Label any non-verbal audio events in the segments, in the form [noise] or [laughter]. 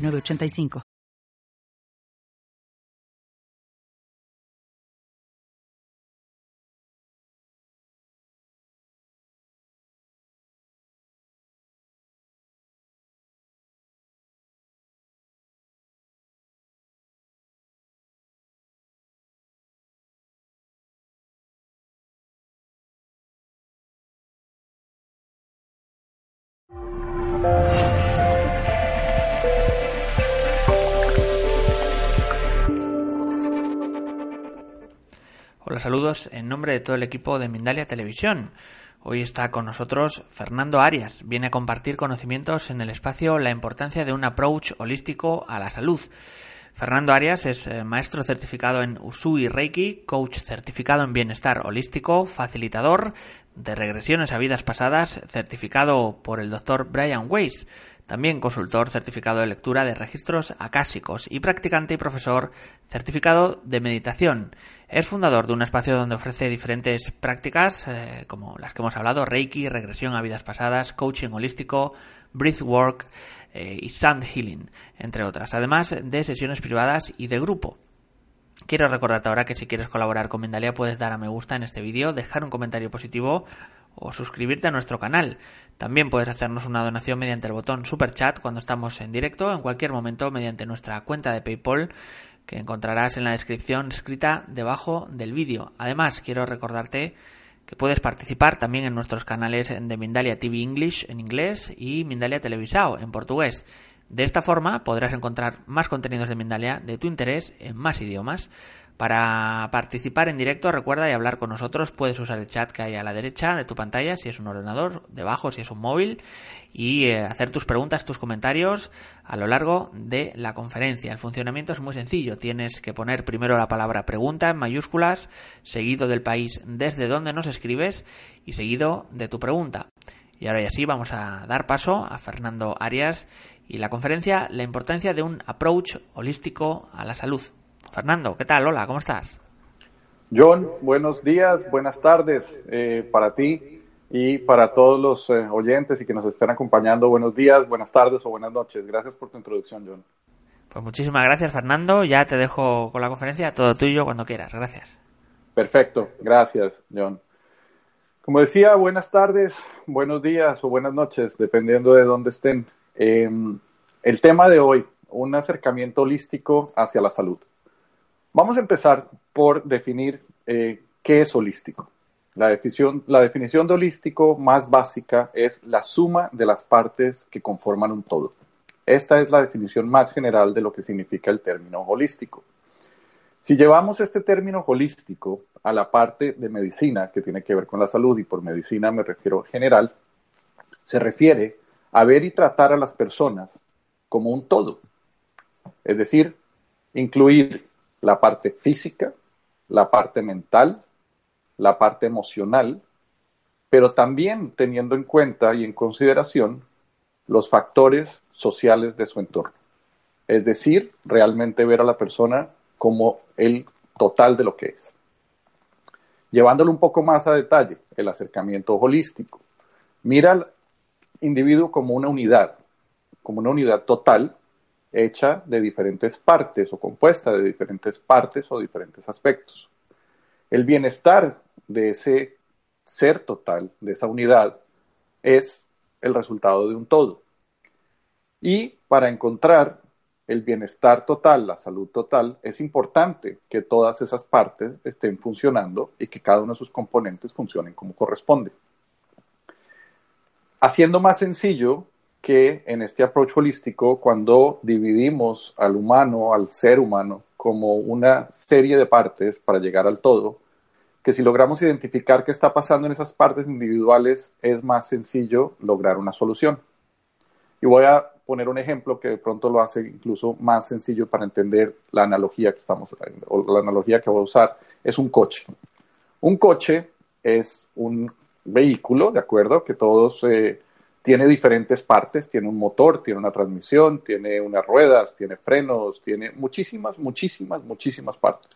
985. Saludos en nombre de todo el equipo de Mindalia Televisión. Hoy está con nosotros Fernando Arias. Viene a compartir conocimientos en el espacio La importancia de un approach holístico a la salud. Fernando Arias es eh, maestro certificado en Usui Reiki, coach certificado en bienestar holístico, facilitador de regresiones a vidas pasadas, certificado por el doctor Brian Weiss, también consultor certificado de lectura de registros acásicos y practicante y profesor certificado de meditación. Es fundador de un espacio donde ofrece diferentes prácticas eh, como las que hemos hablado, Reiki, regresión a vidas pasadas, coaching holístico, breathwork eh, y sound healing, entre otras, además de sesiones privadas y de grupo. Quiero recordarte ahora que si quieres colaborar con Mendalia puedes dar a me gusta en este vídeo, dejar un comentario positivo o suscribirte a nuestro canal. También puedes hacernos una donación mediante el botón Super Chat cuando estamos en directo, en cualquier momento mediante nuestra cuenta de PayPal que encontrarás en la descripción escrita debajo del vídeo. Además, quiero recordarte que puedes participar también en nuestros canales de Mindalia TV English en inglés y Mindalia Televisao en portugués. De esta forma podrás encontrar más contenidos de Mindalia de tu interés en más idiomas. Para participar en directo, recuerda y hablar con nosotros, puedes usar el chat que hay a la derecha de tu pantalla, si es un ordenador, debajo si es un móvil, y eh, hacer tus preguntas, tus comentarios a lo largo de la conferencia. El funcionamiento es muy sencillo, tienes que poner primero la palabra pregunta en mayúsculas, seguido del país desde donde nos escribes y seguido de tu pregunta. Y ahora y así vamos a dar paso a Fernando Arias y la conferencia La importancia de un approach holístico a la salud. Fernando, ¿qué tal? Hola, ¿cómo estás? John, buenos días, buenas tardes eh, para ti y para todos los eh, oyentes y que nos estén acompañando. Buenos días, buenas tardes o buenas noches. Gracias por tu introducción, John. Pues muchísimas gracias, Fernando. Ya te dejo con la conferencia, todo tuyo cuando quieras. Gracias. Perfecto, gracias, John. Como decía, buenas tardes, buenos días o buenas noches, dependiendo de dónde estén. Em, el tema de hoy, un acercamiento holístico hacia la salud. Vamos a empezar por definir eh, qué es holístico. La definición, la definición de holístico más básica es la suma de las partes que conforman un todo. Esta es la definición más general de lo que significa el término holístico. Si llevamos este término holístico a la parte de medicina que tiene que ver con la salud, y por medicina me refiero general, se refiere a ver y tratar a las personas como un todo. Es decir, incluir la parte física, la parte mental, la parte emocional, pero también teniendo en cuenta y en consideración los factores sociales de su entorno. Es decir, realmente ver a la persona como el total de lo que es. Llevándolo un poco más a detalle, el acercamiento holístico. Mira al individuo como una unidad, como una unidad total hecha de diferentes partes o compuesta de diferentes partes o diferentes aspectos. El bienestar de ese ser total, de esa unidad, es el resultado de un todo. Y para encontrar el bienestar total, la salud total, es importante que todas esas partes estén funcionando y que cada uno de sus componentes funcionen como corresponde. Haciendo más sencillo que en este approach holístico, cuando dividimos al humano, al ser humano, como una serie de partes para llegar al todo, que si logramos identificar qué está pasando en esas partes individuales, es más sencillo lograr una solución. Y voy a poner un ejemplo que de pronto lo hace incluso más sencillo para entender la analogía que estamos o la analogía que voy a usar. Es un coche. Un coche es un vehículo, ¿de acuerdo? Que todos eh, tiene diferentes partes, tiene un motor, tiene una transmisión, tiene unas ruedas, tiene frenos, tiene muchísimas, muchísimas, muchísimas partes.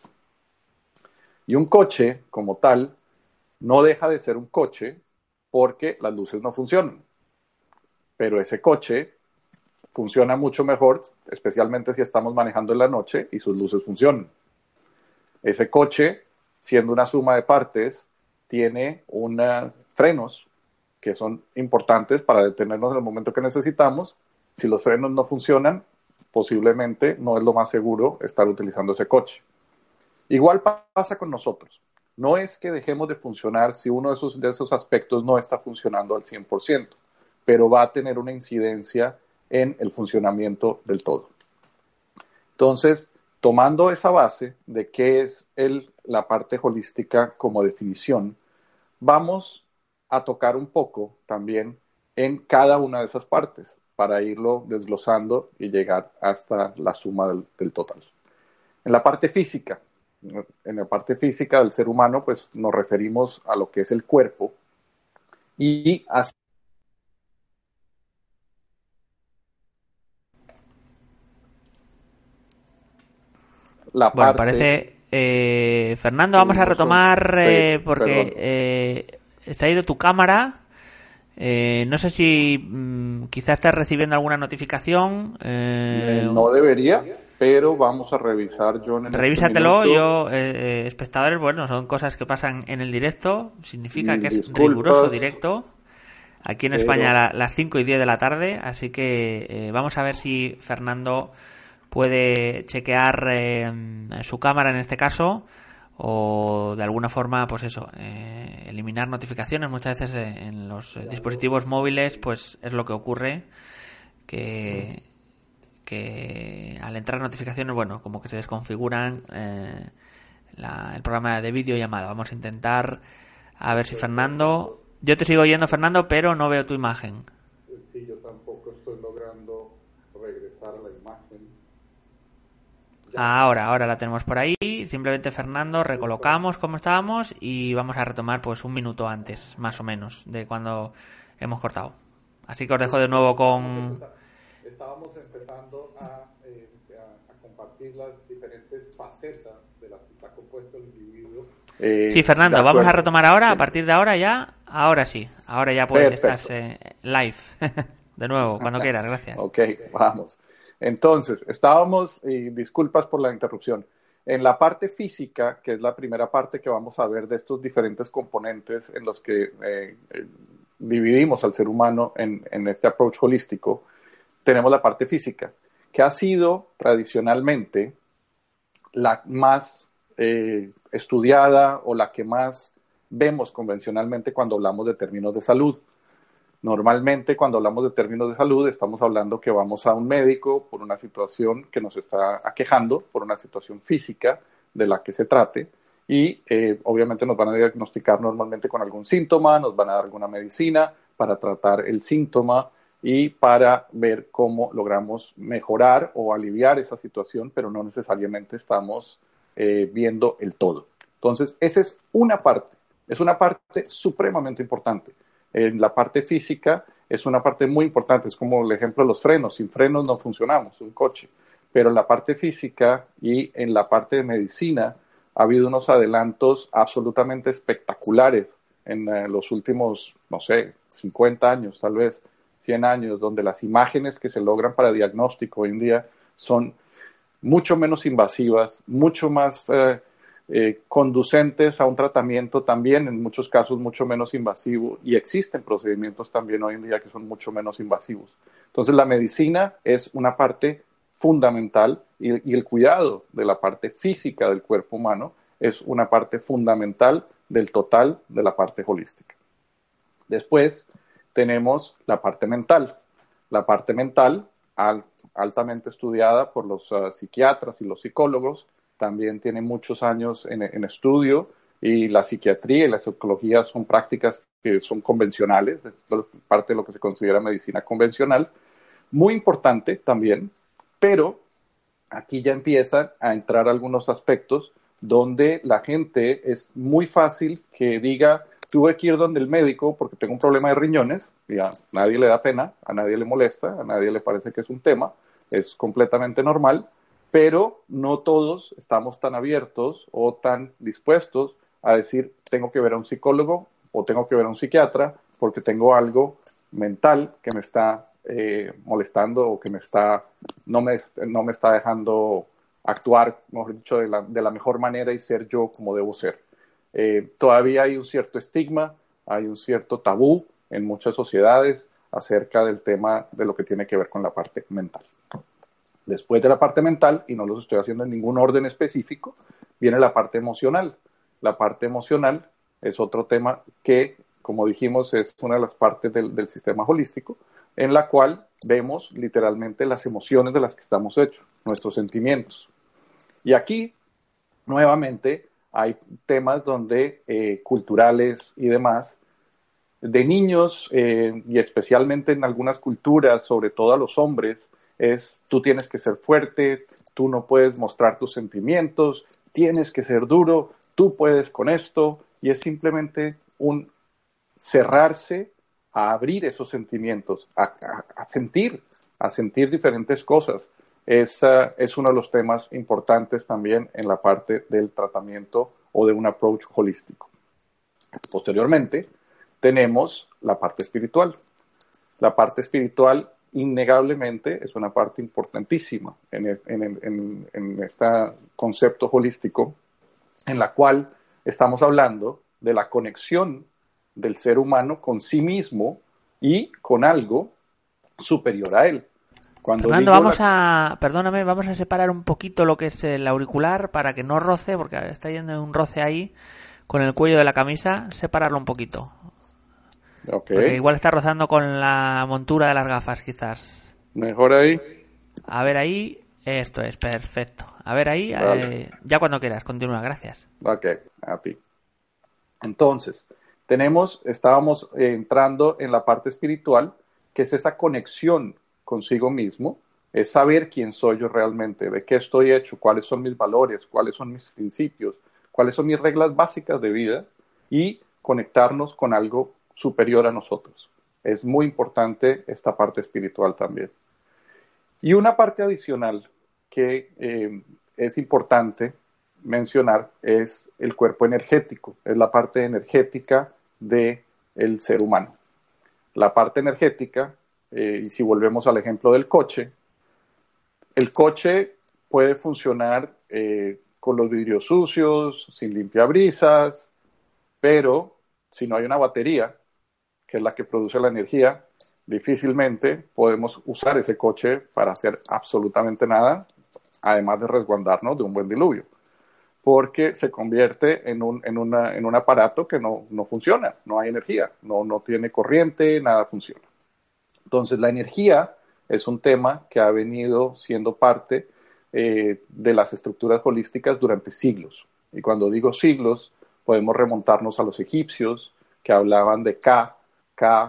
Y un coche como tal no deja de ser un coche porque las luces no funcionan. Pero ese coche funciona mucho mejor, especialmente si estamos manejando en la noche y sus luces funcionan. Ese coche, siendo una suma de partes, tiene unos frenos que son importantes para detenernos en el momento que necesitamos. Si los frenos no funcionan, posiblemente no es lo más seguro estar utilizando ese coche. Igual pasa con nosotros. No es que dejemos de funcionar si uno de esos, de esos aspectos no está funcionando al 100%, pero va a tener una incidencia en el funcionamiento del todo. Entonces, tomando esa base de qué es el, la parte holística como definición, vamos a tocar un poco también en cada una de esas partes para irlo desglosando y llegar hasta la suma del, total. En la parte física, en la parte física del ser humano, pues nos referimos a lo que es el cuerpo y así la bueno, parte... parece... Eh, Fernando, vamos a retomar eh, porque eh, se ha ido tu cámara. Eh, no sé si mm, quizás estás recibiendo alguna notificación. Eh, no debería pero vamos a revisar, John. Este Revísatelo, yo, eh, eh, espectadores, bueno, son cosas que pasan en el directo, significa que es riguroso directo. Aquí en España a las 5 y 10 de la tarde, así que eh, vamos a ver si Fernando puede chequear su cámara en este caso o de alguna forma, pues eso, eliminar notificaciones. Muchas veces en los dispositivos móviles, pues es lo que ocurre que que al entrar notificaciones, bueno, como que se desconfiguran eh, el programa de videollamada. Vamos a intentar a ver si Fernando... Yo te sigo oyendo, Fernando, pero no veo tu imagen. Sí, yo tampoco estoy logrando regresar la imagen. Ahora, ahora la tenemos por ahí. Simplemente, Fernando, recolocamos como estábamos y vamos a retomar pues un minuto antes, más o menos, de cuando hemos cortado. Así que os dejo de nuevo con estábamos empezando eh, a, compartir las diferentes facetas de las que está compuesto el individuo. Eh, sí, Fernando, vamos a retomar ahora, a partir de ahora ya, ahora sí, ahora ya puedes, estar eh, live. [laughs] de nuevo, cuando [laughs] quieras, gracias. ok, vamos. Entonces, estábamos, y disculpas por la interrupción, en la parte física, que es la primera parte que vamos a ver de estos diferentes componentes en los que dividimos al ser humano en, en, este approach holístico, tenemos la parte física, que ha sido tradicionalmente la más eh, estudiada o la que más vemos convencionalmente cuando hablamos de términos de salud. Normalmente cuando hablamos de términos de salud estamos hablando que vamos a un médico por una situación que nos está aquejando, por una situación física de la que se trate y eh, obviamente nos van a diagnosticar normalmente con algún síntoma, nos van a dar alguna medicina para tratar el síntoma y para ver cómo logramos mejorar o aliviar esa situación, pero no necesariamente estamos eh, viendo el todo. Entonces, esa es una parte, es una parte supremamente importante. En la parte física es una parte muy importante, es como el ejemplo de los frenos, sin frenos no funcionamos, un coche, pero en la parte física y en la parte de medicina ha habido unos adelantos absolutamente espectaculares en eh, los últimos, no sé, 50 años tal vez 100 años, donde las imágenes que se logran para diagnóstico hoy en día son mucho menos invasivas, mucho más eh, eh, conducentes a un tratamiento también, en muchos casos mucho menos invasivo, y existen procedimientos también hoy en día que son mucho menos invasivos. Entonces la medicina es una parte fundamental y, el cuidado de la parte física del cuerpo humano es una parte fundamental del total de la parte holística. Después, tenemos la parte mental. La parte mental, altamente estudiada por los ah, psiquiatras y los psicólogos, también tiene muchos años en, estudio y la psiquiatría y la psicología son prácticas que son convencionales, parte de lo que se considera medicina convencional, muy importante también, pero aquí ya empiezan a entrar algunos aspectos donde la gente es muy fácil que diga, tuve que ir donde el médico porque tengo un problema de riñones, y a nadie le da pena, a nadie le molesta, a nadie le parece que es un tema, es completamente normal, pero no todos estamos tan abiertos o tan dispuestos a decir, tengo que ver a un psicólogo o tengo que ver a un psiquiatra porque tengo algo mental que me está eh, molestando o que me está, no me, no me está dejando actuar, mejor dicho, de la, de la mejor manera y ser yo como debo ser. Eh, todavía hay un cierto estigma, hay un cierto tabú en muchas sociedades acerca del tema de lo que tiene que ver con la parte mental. Después de la parte mental, y no los estoy haciendo en ningún orden específico, viene la parte emocional. La parte emocional es otro tema que, como dijimos, es una de las partes del, del sistema holístico, en la cual vemos literalmente las emociones de las que estamos hechos, nuestros sentimientos. Y aquí, nuevamente, hay temas donde eh, culturales y demás, de niños eh, y especialmente en algunas culturas, sobre todo a los hombres, es tú tienes que ser fuerte, tú no puedes mostrar tus sentimientos, tienes que ser duro, tú puedes con esto, y es simplemente un cerrarse a abrir esos sentimientos, a, sentir, a sentir diferentes cosas. Es, es uno de los temas importantes también en la parte del tratamiento o de un approach holístico. Posteriormente, tenemos la parte espiritual. La parte espiritual, innegablemente, es una parte importantísima en, en, en este concepto holístico, en la cual estamos hablando de la conexión del ser humano con sí mismo y con algo superior a él. Cuando Fernando, vamos a, perdóname, vamos a separar un poquito lo que es el auricular para que no roce, porque está yendo un roce ahí con el cuello de la camisa, separarlo un poquito. Okay. Porque igual está rozando con la montura de las gafas, quizás. Mejor ahí. A ver ahí, esto es perfecto. A ver ahí, eh, ya cuando quieras, continúa, gracias. Ok, a ti. Entonces, tenemos, estábamos entrando en la parte espiritual, que es esa conexión consigo mismo, es saber quién soy yo realmente, de qué estoy hecho, cuáles son mis valores, cuáles son mis principios, cuáles son mis reglas básicas de vida y conectarnos con algo superior a nosotros. Es muy importante esta parte espiritual también. Y una parte adicional que eh, es importante mencionar es el cuerpo energético, es la parte energética del el ser humano. La parte energética eh, y si volvemos al ejemplo del coche, el coche puede funcionar eh, con los vidrios sucios, sin limpiabrisas, pero si no hay una batería, que es la que produce la energía, difícilmente podemos usar ese coche para hacer absolutamente nada, además de resguardarnos de un buen diluvio, porque se convierte en un, en en un aparato que no, no, funciona, no hay energía, no, no tiene corriente, nada funciona. Entonces, la energía es un tema que ha venido siendo parte eh, de las estructuras holísticas durante siglos. Y cuando digo siglos, podemos remontarnos a los egipcios que hablaban de K,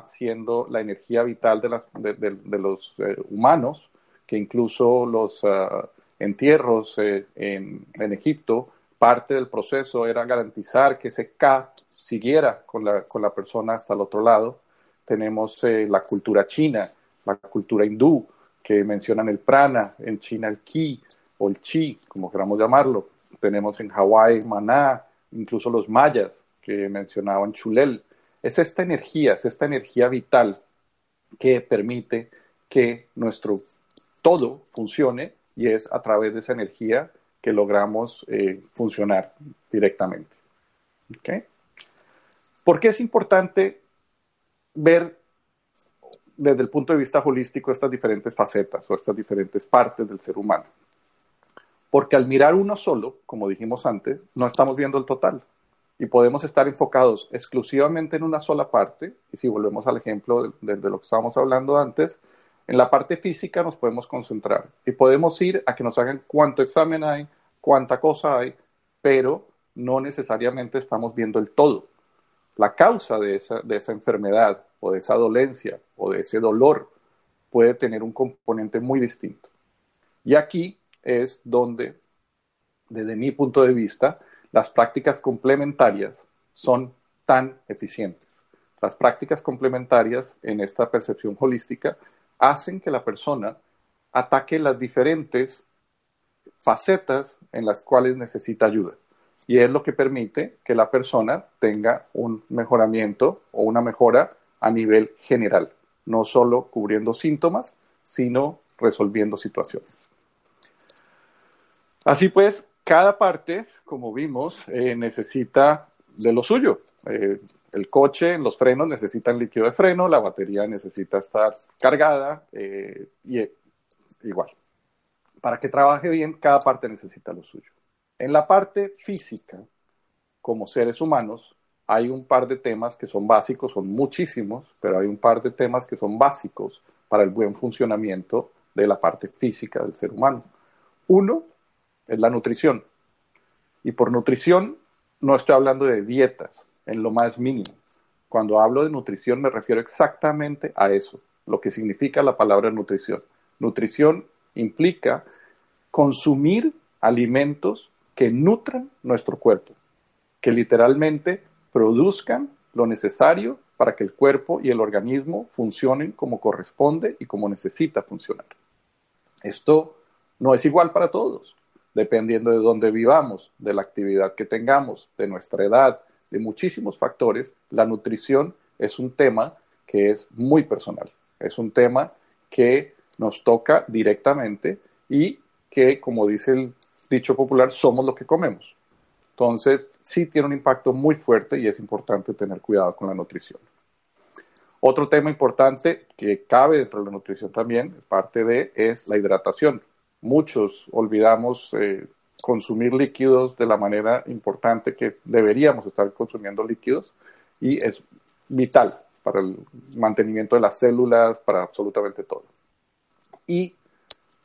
Siendo la energía vital de, los eh, humanos, que incluso los ah, entierros eh, en, Egipto, parte del proceso era garantizar que ese K siguiera con la persona hasta el otro lado tenemos eh, la cultura china, la cultura hindú, que mencionan el prana, en China el ki o el chi, como queramos llamarlo. Tenemos en Hawái maná, incluso los mayas que mencionaban chulel. Es esta energía, es esta energía vital que permite que nuestro todo funcione y es a través de esa energía que logramos eh, funcionar directamente. ¿Por qué es importante ver desde el punto de vista holístico estas diferentes facetas o estas diferentes partes del ser humano. Porque al mirar uno solo, como dijimos antes, no estamos viendo el total y podemos estar enfocados exclusivamente en una sola parte. Y si volvemos al ejemplo de, lo que estábamos hablando antes, en la parte física nos podemos concentrar y podemos ir a que nos hagan cuánto examen hay, cuánta cosa hay, pero no necesariamente estamos viendo el todo la causa de esa, enfermedad o de esa dolencia o de ese dolor puede tener un componente muy distinto. Y aquí es donde, desde mi punto de vista, las prácticas complementarias son tan eficientes. Las prácticas complementarias en esta percepción holística hacen que la persona ataque las diferentes facetas en las cuales necesita ayuda. Y es lo que permite que la persona tenga un mejoramiento o una mejora a nivel general, no solo cubriendo síntomas, sino resolviendo situaciones. Así pues, cada parte, como vimos, eh, necesita de lo suyo. Eh, el coche, los frenos necesitan líquido de freno, la batería necesita estar cargada eh, y igual. Para que trabaje bien, cada parte necesita lo suyo. En la parte física, como seres humanos, hay un par de temas que son básicos, son muchísimos, pero hay un par de temas que son básicos para el buen funcionamiento de la parte física del ser humano. Uno es la nutrición. Y por nutrición no estoy hablando de dietas en lo más mínimo. Cuando hablo de nutrición me refiero exactamente a eso, lo que significa la palabra nutrición. Nutrición implica consumir alimentos que nutran nuestro cuerpo, que literalmente produzcan lo necesario para que el cuerpo y el organismo funcionen como corresponde y como necesita funcionar. Esto no es igual para todos, dependiendo de dónde vivamos, de la actividad que tengamos, de nuestra edad, de muchísimos factores, la nutrición es un tema que es muy personal, es un tema que nos toca directamente y que, como dice el dicho popular, somos lo que comemos. Entonces, sí tiene un impacto muy fuerte y es importante tener cuidado con la nutrición. Otro tema importante que cabe dentro de la nutrición también, parte de, es la hidratación. Muchos olvidamos eh, consumir líquidos de la manera importante que deberíamos estar consumiendo líquidos y es vital para el mantenimiento de las células, para absolutamente todo. Y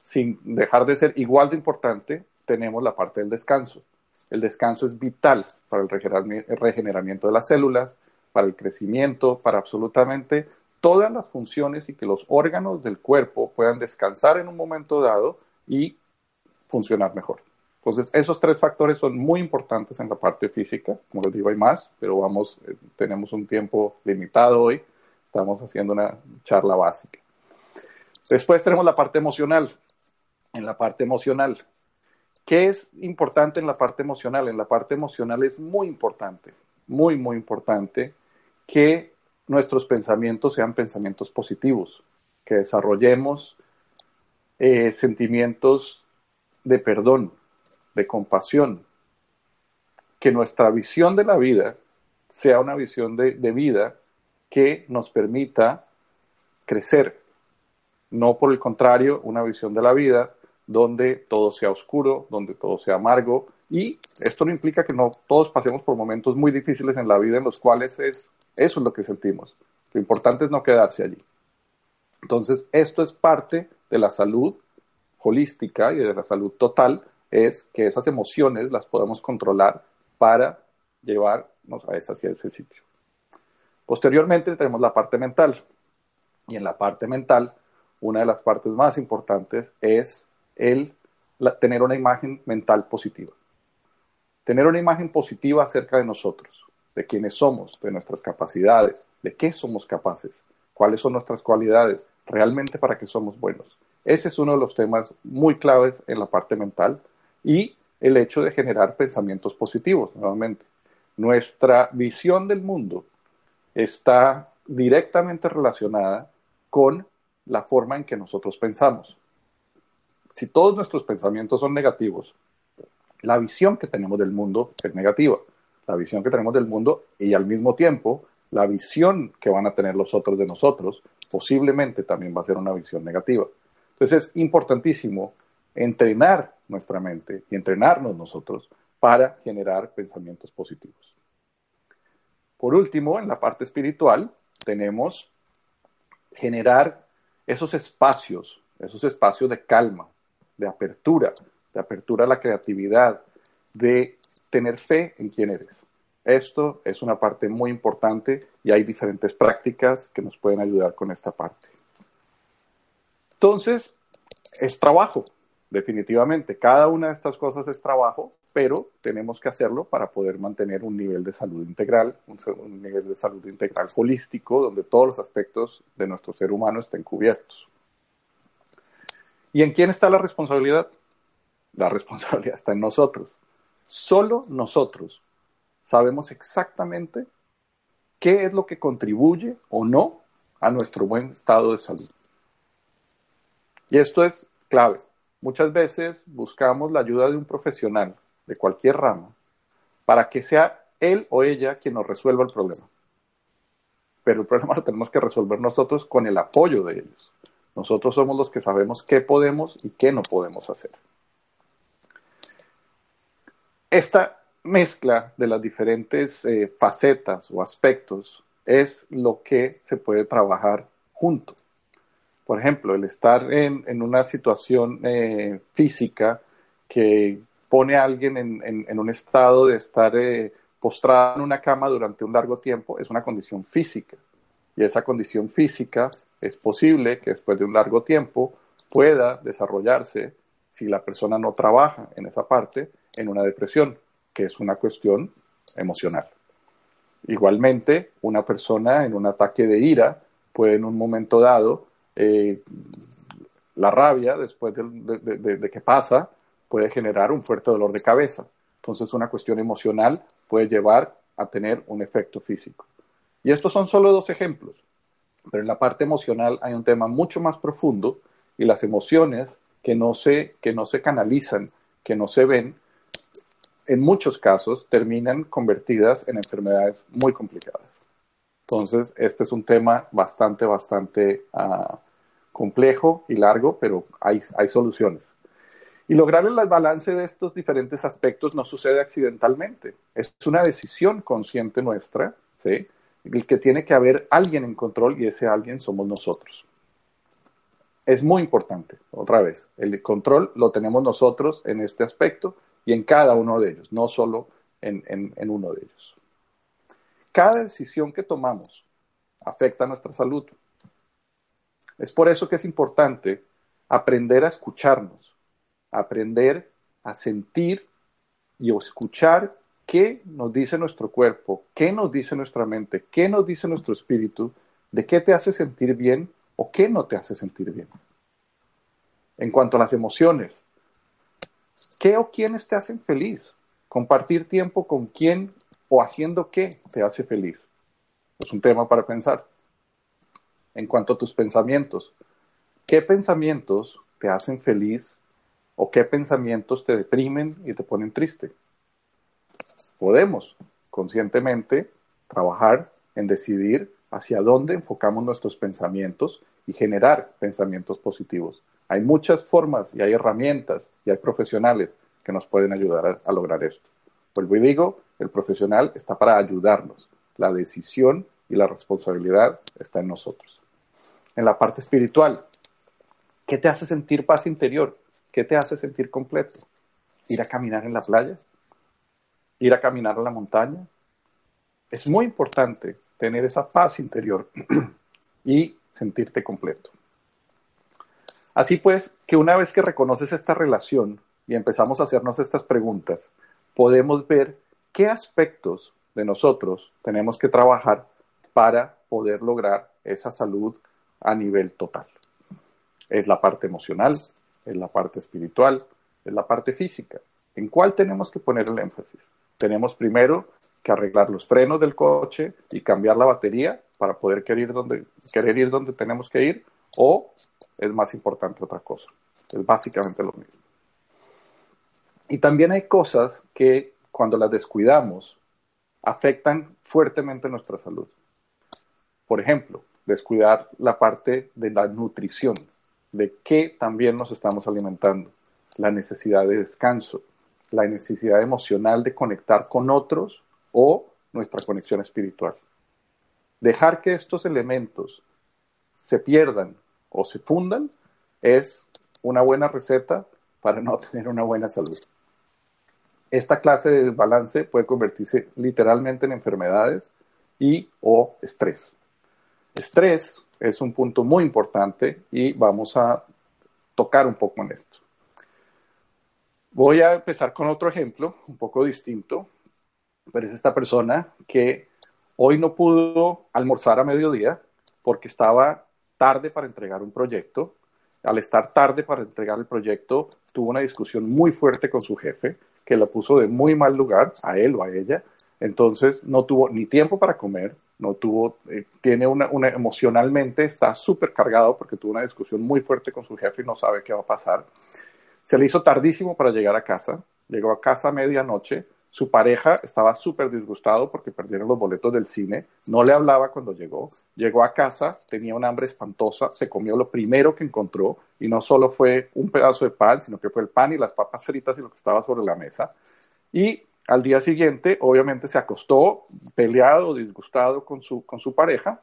sin dejar de ser igual de importante, tenemos la parte del descanso. El descanso es vital para el regeneramiento de las células, para el crecimiento, para absolutamente todas las funciones y que los órganos del cuerpo puedan descansar en un momento dado y funcionar mejor. Entonces, esos tres factores son muy importantes en la parte física. Como les digo, hay más, pero vamos, eh, tenemos un tiempo limitado hoy. Estamos haciendo una charla básica. Después tenemos la parte emocional. En la parte emocional, ¿qué es importante en la parte emocional? En la parte emocional es muy importante, muy, muy importante que nuestros pensamientos sean pensamientos positivos, que desarrollemos eh, sentimientos de perdón, de compasión, que nuestra visión de la vida sea una visión de vida que nos permita crecer, no por el contrario, una visión de la vida donde todo sea oscuro, donde todo sea amargo. Y esto no implica que no todos pasemos por momentos muy difíciles en la vida en los cuales es eso es lo que sentimos. Lo importante es no quedarse allí. Entonces, esto es parte de la salud holística y de la salud total, es que esas emociones las podamos controlar para llevarnos a esa, hacia ese sitio. Posteriormente tenemos la parte mental. Y en la parte mental una de las partes más importantes es el tener una imagen mental positiva. Tener una imagen positiva acerca de nosotros, de quiénes somos, de nuestras capacidades, de qué somos capaces, cuáles son nuestras cualidades, realmente para qué somos buenos. Ese es uno de los temas muy claves en la parte mental y el hecho de generar pensamientos positivos, nuevamente. Nuestra visión del mundo está directamente relacionada con la forma en que nosotros pensamos. Si todos nuestros pensamientos son negativos, la visión que tenemos del mundo es negativa. La visión que tenemos del mundo y al mismo tiempo la visión que van a tener los otros de nosotros posiblemente también va a ser una visión negativa. Entonces es importantísimo entrenar nuestra mente y entrenarnos nosotros para generar pensamientos positivos. Por último, en la parte espiritual, tenemos generar esos espacios, esos espacios de calma, de apertura, de apertura a la creatividad, de tener fe en quién eres. Esto es una parte muy importante y hay diferentes prácticas que nos pueden ayudar con esta parte. Entonces, es trabajo, definitivamente. Cada una de estas cosas es trabajo, pero tenemos que hacerlo para poder mantener un nivel de salud integral, un, nivel de salud integral holístico, donde todos los aspectos de nuestro ser humano estén cubiertos. ¿Y en quién está la responsabilidad? La [laughs] responsabilidad está en nosotros. Solo nosotros sabemos exactamente qué es lo que contribuye o no a nuestro buen estado de salud. Y esto es clave. Muchas veces buscamos la ayuda de un profesional de cualquier rama para que sea él o ella quien nos resuelva el problema. Pero el problema lo tenemos que resolver nosotros con el apoyo de ellos. Nosotros somos los que sabemos qué podemos y qué no podemos hacer. Esta mezcla de las diferentes eh, facetas o aspectos es lo que se puede trabajar junto. Por ejemplo, el estar en, una situación eh, física que pone a alguien en, un estado de estar eh, postrado en una cama durante un largo tiempo es una condición física. Y esa condición física es posible que después de un largo tiempo pueda desarrollarse, si la persona no trabaja en esa parte, en una depresión, es una cuestión emocional. Igualmente, una persona en un ataque de ira puede en un momento dado, eh, la rabia, después de, que pasa, puede generar un fuerte dolor de cabeza. Entonces, una cuestión emocional puede llevar a tener un efecto físico. Y estos son solo dos ejemplos. Pero en la parte emocional hay un tema mucho más profundo y las emociones que no se, que no se canalizan, que no se ven, en muchos casos terminan convertidas en enfermedades muy complicadas. Entonces, este es un tema bastante, bastante uh, complejo y largo, pero hay, hay soluciones. Y lograr el balance de estos diferentes aspectos no sucede accidentalmente. Es una decisión consciente nuestra, ¿sí? el que tiene que haber alguien en control y ese alguien somos nosotros. Es muy importante, otra vez, el control lo tenemos nosotros en este aspecto y en cada uno de ellos, no solo en, en uno de ellos. Cada decisión que tomamos afecta a nuestra salud. Es por eso que es importante aprender a escucharnos, aprender a sentir y escuchar qué nos dice nuestro cuerpo, qué nos dice nuestra mente, qué nos dice nuestro espíritu, de qué te hace sentir bien o qué no te hace sentir bien. En cuanto a las emociones, ¿qué o quiénes te hacen feliz? Compartir tiempo con quién o haciendo qué te hace feliz. Es un tema para pensar. En cuanto a tus pensamientos, ¿qué pensamientos te hacen feliz o qué pensamientos te deprimen y te ponen triste? podemos conscientemente trabajar en decidir hacia dónde enfocamos nuestros pensamientos y generar pensamientos positivos. Hay muchas formas y hay herramientas y hay profesionales que nos pueden ayudar a, lograr esto. Vuelvo y digo, el profesional está para ayudarnos. La decisión y la responsabilidad está en nosotros. En la parte espiritual, ¿qué te hace sentir paz interior? ¿Qué te hace sentir completo? ¿Ir a caminar en la playa? ir a caminar a la montaña. Es muy importante tener esa paz interior [clears throat] y sentirte completo. Así pues, que una vez que reconoces esta relación y empezamos a hacernos estas preguntas, podemos ver qué aspectos de nosotros tenemos que trabajar para poder lograr esa salud a nivel total. Es la parte emocional, es la parte espiritual, es la parte física. ¿En cuál tenemos que poner el énfasis? tenemos primero que arreglar los frenos del coche y cambiar la batería para poder querer ir donde, querer ir donde tenemos que ir o es más importante otra cosa. Es básicamente lo mismo. Y también hay cosas que cuando las descuidamos afectan fuertemente nuestra salud. Por ejemplo, descuidar la parte de la nutrición, de qué también nos estamos alimentando, la necesidad de descanso, la necesidad emocional de conectar con otros o nuestra conexión espiritual. Dejar que estos elementos se pierdan o se fundan es una buena receta para no [laughs] tener una buena salud. Esta clase de desbalance puede convertirse literalmente en enfermedades y o estrés. Estrés es un punto muy importante y vamos a tocar un poco en esto. Voy a empezar con otro ejemplo, un poco distinto, pero es esta persona que hoy no pudo almorzar a mediodía porque estaba tarde para entregar un proyecto. Al estar tarde para entregar el proyecto, tuvo una discusión muy fuerte con su jefe, que la puso de muy mal lugar a él o a ella. Entonces no tuvo ni tiempo para comer, no tuvo, eh, tiene una, una, emocionalmente está súper cargado porque tuvo una discusión muy fuerte con su jefe y no sabe qué va a pasar. Se le hizo tardísimo para llegar a casa, llegó a casa a medianoche, su pareja estaba súper disgustado porque perdieron los boletos del cine, no le hablaba cuando llegó, llegó a casa, tenía un hambre espantosa, se comió lo primero que encontró y no solo fue un pedazo de pan, sino que fue el pan y las papas fritas y lo que estaba sobre la mesa. Y al día siguiente, obviamente, se acostó peleado, disgustado con su, con su pareja.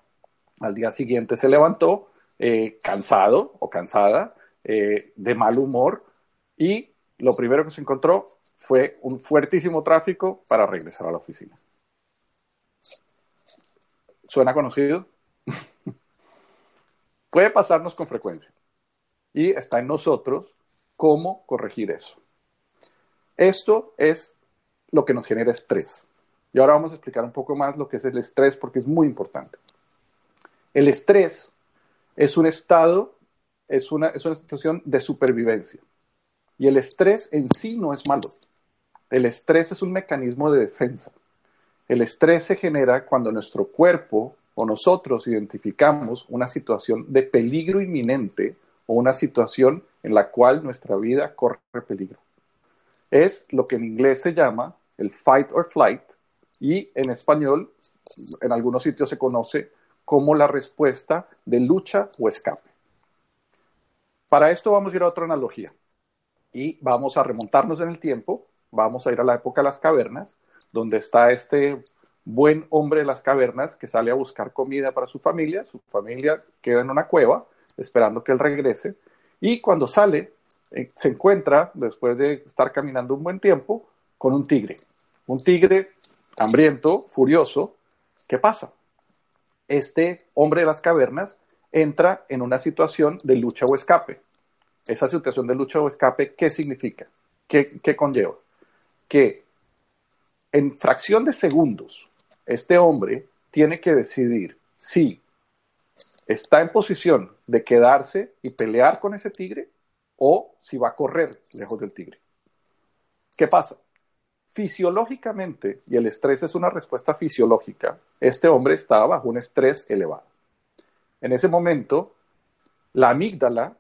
Al día siguiente se levantó eh, cansado o cansada, eh, de mal humor, y lo primero que se encontró fue un fuertísimo tráfico para regresar a la oficina. ¿Suena conocido? [laughs] Puede pasarnos con frecuencia. Y está en nosotros cómo corregir eso. Esto es lo que nos genera estrés. Y ahora vamos a explicar un poco más lo que es el estrés porque es muy importante. El estrés es un estado, es una, es una situación de supervivencia. Y el estrés en sí no es malo. El estrés es un mecanismo de defensa. El estrés se genera cuando nuestro cuerpo o nosotros identificamos una situación de peligro inminente o una situación en la cual nuestra vida corre peligro es lo que en inglés se llama el fight or flight y en español en algunos sitios se conoce como la respuesta de lucha o escape. Para esto vamos a ir a otra analogía y vamos a remontarnos en el tiempo, vamos a ir a la época de las cavernas, donde está este buen hombre de las cavernas que sale a buscar comida para su familia, su familia queda en una cueva esperando que él regrese y cuando sale eh, se encuentra, después de estar caminando un buen tiempo, con un tigre. Un tigre hambriento, furioso. ¿Qué pasa? Este hombre de las cavernas entra en una situación de lucha o escape. Esa situación de lucha o escape, ¿qué significa? ¿Qué, qué conlleva? Que en fracción de segundos, este hombre tiene que decidir si está en posición de quedarse y pelear con ese tigre o si va a correr lejos del tigre. ¿Qué pasa? Fisiológicamente, y el estrés es una respuesta fisiológica, este hombre estaba bajo un estrés elevado. En ese momento, la amígdala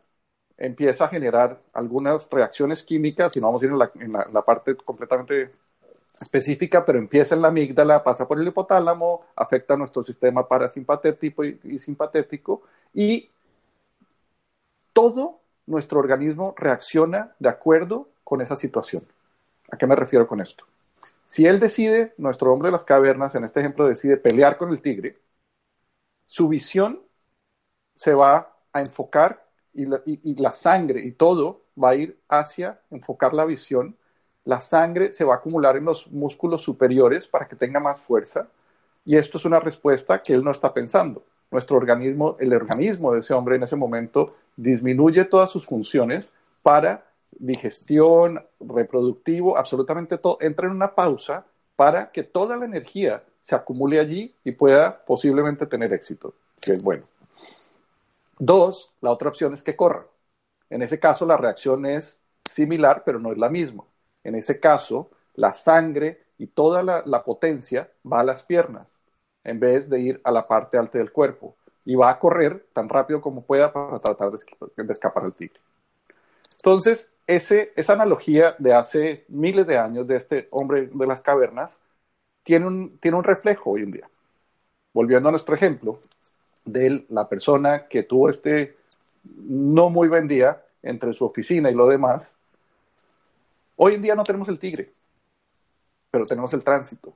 empieza a generar algunas reacciones químicas, y no vamos a ir en la, parte completamente específica, pero empieza en la amígdala, pasa por el hipotálamo, afecta a nuestro sistema parasimpatético y simpatético, y todo nuestro organismo reacciona de acuerdo con esa situación. ¿A qué me refiero con esto? Si él decide, nuestro hombre de las cavernas, en este ejemplo, decide pelear con el tigre, su visión se va a enfocar y la, sangre y todo va a ir hacia enfocar la visión. La sangre se va a acumular en los músculos superiores para que tenga más fuerza y esto es una respuesta que él no está pensando. Nuestro organismo, el organismo de ese hombre en ese momento disminuye todas sus funciones para digestión, reproductivo, absolutamente todo, entra en una pausa para que toda la energía se acumule allí y pueda posiblemente tener éxito, que es bueno. Dos, la otra opción es que corra. En ese caso la reacción es similar, pero no es la misma. En ese caso, la sangre y toda la, potencia va a las piernas en vez de ir a la parte alta del cuerpo y va a correr tan rápido como pueda para tratar de, escapar al tigre. Entonces, ese, esa analogía de hace miles de años de este hombre de las cavernas tiene un, tiene un reflejo hoy en día. Volviendo a nuestro ejemplo de la persona que tuvo este no muy buen día entre su oficina y lo demás, hoy en día no tenemos el tigre, pero tenemos el tránsito,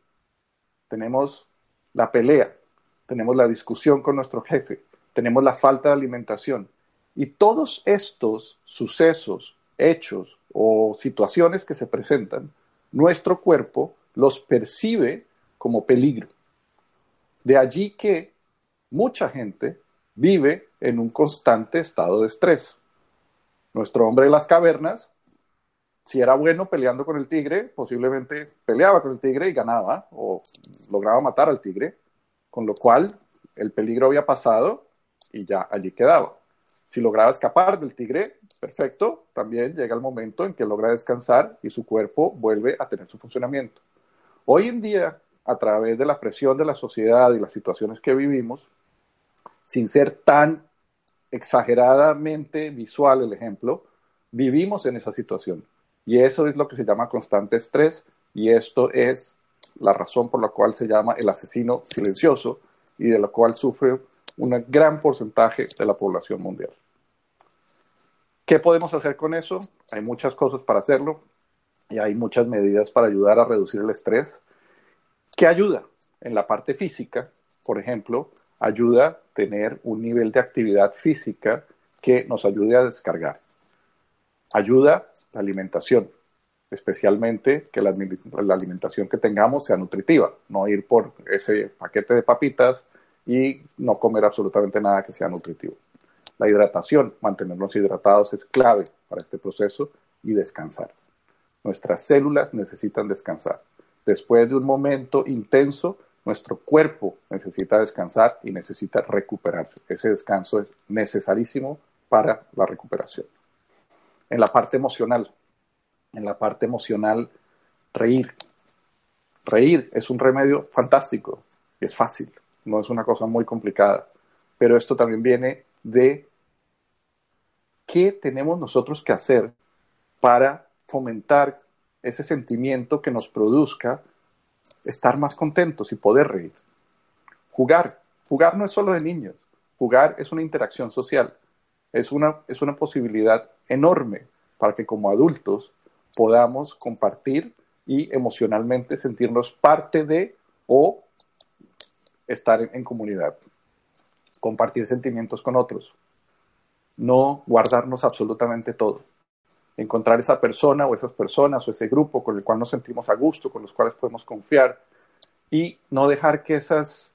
tenemos la pelea, tenemos la discusión con nuestro jefe, tenemos la falta de alimentación. Y todos estos sucesos, hechos o situaciones que se presentan, nuestro cuerpo los percibe como peligro. De allí que mucha gente vive en un constante estado de estrés. Nuestro hombre de las cavernas, si era bueno peleando con el tigre, posiblemente peleaba con el tigre y ganaba o lograba matar al tigre, con lo cual el peligro había pasado y ya allí quedaba. Si lograba escapar del tigre, perfecto, también llega el momento en que logra descansar y su cuerpo vuelve a tener su funcionamiento. Hoy en día, a través de la presión de la sociedad y las situaciones que vivimos, sin ser tan exageradamente visual el ejemplo, vivimos en esa situación. Y eso es lo que se llama constante estrés y esto es la razón por la cual se llama el asesino silencioso y de la cual sufre un gran porcentaje de la población mundial. ¿Qué podemos hacer con eso? Hay muchas cosas para hacerlo y hay muchas medidas para ayudar a reducir el estrés. ¿Qué ayuda? En la parte física, por ejemplo, ayuda a tener un nivel de actividad física que nos ayude a descargar. Ayuda la alimentación, especialmente que la, la, alimentación que tengamos sea nutritiva, no ir por ese paquete de papitas y no comer absolutamente nada que sea nutritivo. La hidratación, mantenernos hidratados es clave para este proceso y descansar. Nuestras células necesitan descansar. Después de un momento intenso, nuestro cuerpo necesita descansar y necesita recuperarse. Ese descanso es necesarísimo para la recuperación. En la parte emocional, en la parte emocional, reír. Reír es un remedio fantástico, es fácil no es una cosa muy complicada, pero esto también viene de qué tenemos nosotros que hacer para fomentar ese sentimiento que nos produzca estar más contentos y poder reír. Jugar. Jugar no es solo de niños. Jugar es una interacción social. Es una, es una posibilidad enorme para que como adultos podamos compartir y emocionalmente sentirnos parte de o estar en, comunidad, compartir sentimientos con otros, no guardarnos absolutamente todo, encontrar esa persona o esas personas o ese grupo con el cual nos sentimos a gusto, con los cuales podemos confiar y no dejar que esas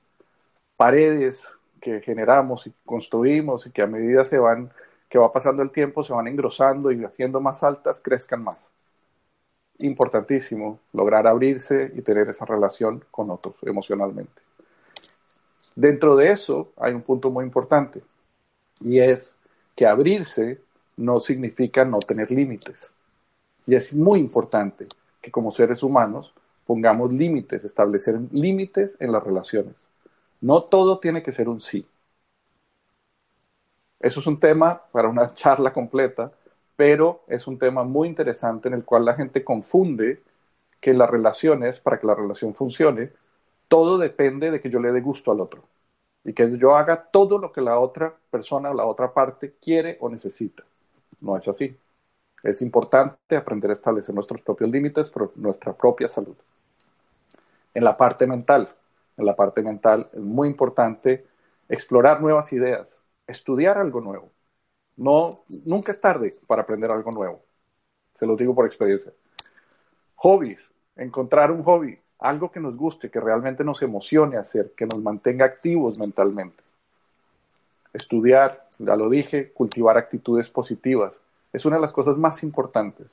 paredes que generamos y construimos y que a medida se van que va pasando el tiempo se van engrosando y haciendo más altas crezcan más. Importantísimo lograr abrirse y tener esa relación con otros emocionalmente. Dentro de eso hay un punto muy importante y es que abrirse no significa no tener límites. Y es muy importante que como seres humanos pongamos límites, establecer límites en las relaciones. No todo tiene que ser un sí. Eso es un tema para una charla completa, pero es un tema muy interesante en el cual la gente confunde que las relaciones, para que la relación funcione, todo depende de que yo le dé gusto al otro y que yo haga todo lo que la otra persona o la otra parte quiere o necesita. No es así. Es importante aprender a establecer nuestros propios límites por nuestra propia salud. En la parte mental, en la parte mental es muy importante explorar nuevas ideas, estudiar algo nuevo. No, nunca es tarde para aprender algo nuevo. Se lo digo por experiencia. Hobbies, encontrar un hobby, algo que nos guste, que realmente nos emocione hacer, que nos mantenga activos mentalmente. Estudiar, ya lo dije, cultivar actitudes positivas, es una de las cosas más importantes.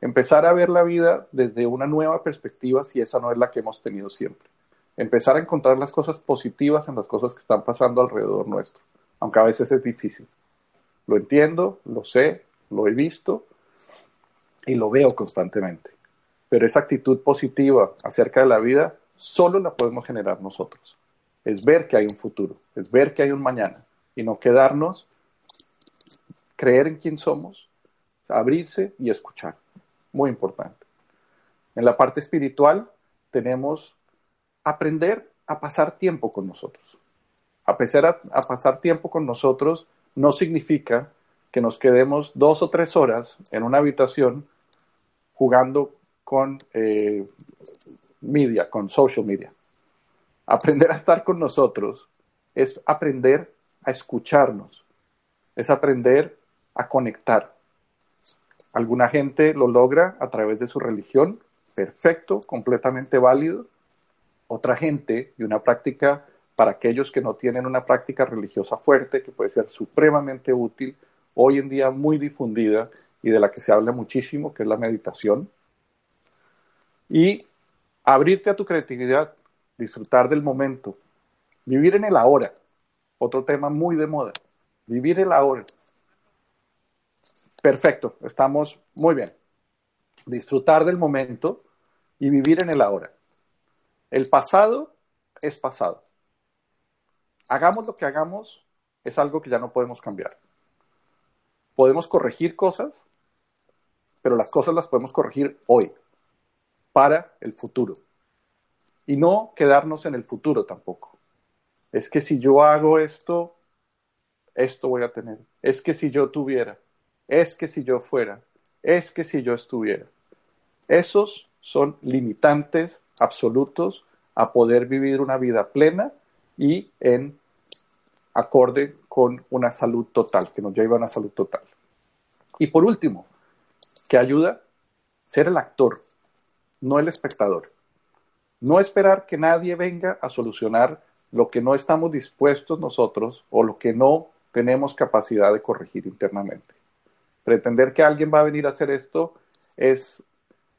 Empezar a ver la vida desde una nueva perspectiva si esa no es la que hemos tenido siempre. Empezar a encontrar las cosas positivas en las cosas que están pasando alrededor nuestro, aunque a veces es difícil. Lo entiendo, lo sé, lo he visto y lo veo constantemente. Pero esa actitud positiva acerca de la vida solo la podemos generar nosotros. Es ver que hay un futuro, es ver que hay un mañana y no quedarnos, creer en quién somos, abrirse y escuchar. Muy importante. En la parte espiritual tenemos aprender a pasar tiempo con nosotros. A, pesar a pasar tiempo con nosotros no significa que nos quedemos dos o tres horas en una habitación jugando con eh, media, con social media. Aprender a estar con nosotros es aprender a escucharnos, es aprender a conectar. Alguna gente lo logra a través de su religión, perfecto, completamente válido. Otra gente, y una práctica para aquellos que no tienen una práctica religiosa fuerte, que puede ser supremamente útil, hoy en día muy difundida y de la que se habla muchísimo, que es la meditación. Y abrirte a tu creatividad, disfrutar del momento, vivir en el ahora, otro tema muy de moda, vivir el ahora. Perfecto, estamos muy bien. Disfrutar del momento y vivir en el ahora. El pasado es pasado. Hagamos lo que hagamos, es algo que ya no podemos cambiar. Podemos corregir cosas, pero las cosas las podemos corregir hoy, para el futuro. Y no quedarnos en el futuro tampoco. Es que si yo hago esto, esto voy a tener. Es que si yo tuviera, es que si yo fuera, es que si yo estuviera. Esos son limitantes absolutos a poder vivir una vida plena y en acorde con una salud total, que nos lleva a una salud total. Y por último, que ayuda ser el actor, no el espectador. No esperar que nadie venga a solucionar lo que no estamos dispuestos nosotros o lo que no tenemos capacidad de corregir internamente. Pretender que alguien va a venir a hacer esto es